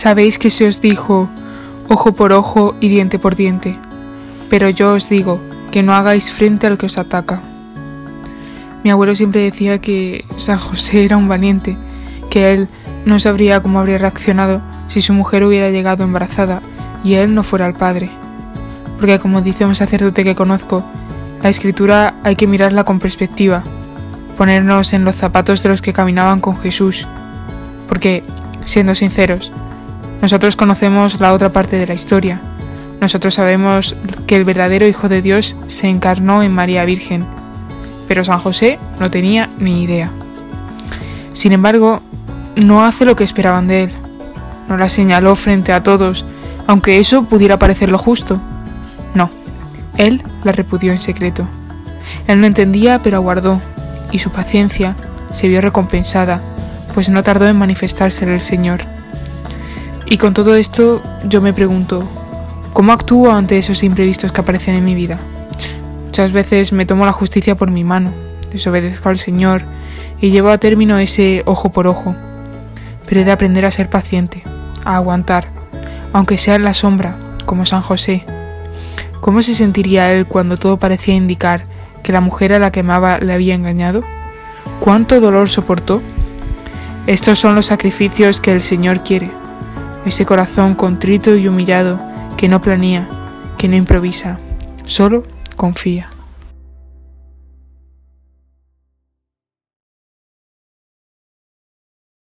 Sabéis que se os dijo ojo por ojo y diente por diente, pero yo os digo que no hagáis frente al que os ataca. Mi abuelo siempre decía que San José era un valiente, que él no sabría cómo habría reaccionado si su mujer hubiera llegado embarazada y él no fuera el padre. Porque como dice un sacerdote que conozco, la escritura hay que mirarla con perspectiva, ponernos en los zapatos de los que caminaban con Jesús. Porque, siendo sinceros, nosotros conocemos la otra parte de la historia. Nosotros sabemos que el verdadero Hijo de Dios se encarnó en María Virgen, pero San José no tenía ni idea. Sin embargo, no hace lo que esperaban de él. No la señaló frente a todos, aunque eso pudiera parecer lo justo. No, él la repudió en secreto. Él no entendía, pero aguardó, y su paciencia se vio recompensada, pues no tardó en manifestársele el Señor. Y con todo esto yo me pregunto, ¿cómo actúo ante esos imprevistos que aparecen en mi vida? Muchas veces me tomo la justicia por mi mano, desobedezco al Señor y llevo a término ese ojo por ojo. Pero he de aprender a ser paciente, a aguantar, aunque sea en la sombra, como San José. ¿Cómo se sentiría él cuando todo parecía indicar que la mujer a la que amaba le había engañado? ¿Cuánto dolor soportó? Estos son los sacrificios que el Señor quiere ese corazón contrito y humillado que no planea, que no improvisa, solo confía.